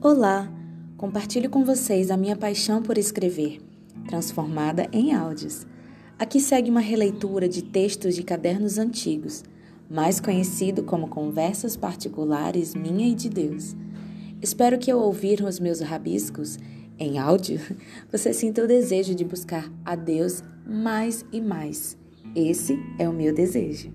Olá! Compartilho com vocês a minha paixão por escrever, transformada em áudios. Aqui segue uma releitura de textos de cadernos antigos, mais conhecido como Conversas Particulares Minha e de Deus. Espero que ao ouvir os meus rabiscos em áudio, você sinta o desejo de buscar a Deus mais e mais. Esse é o meu desejo.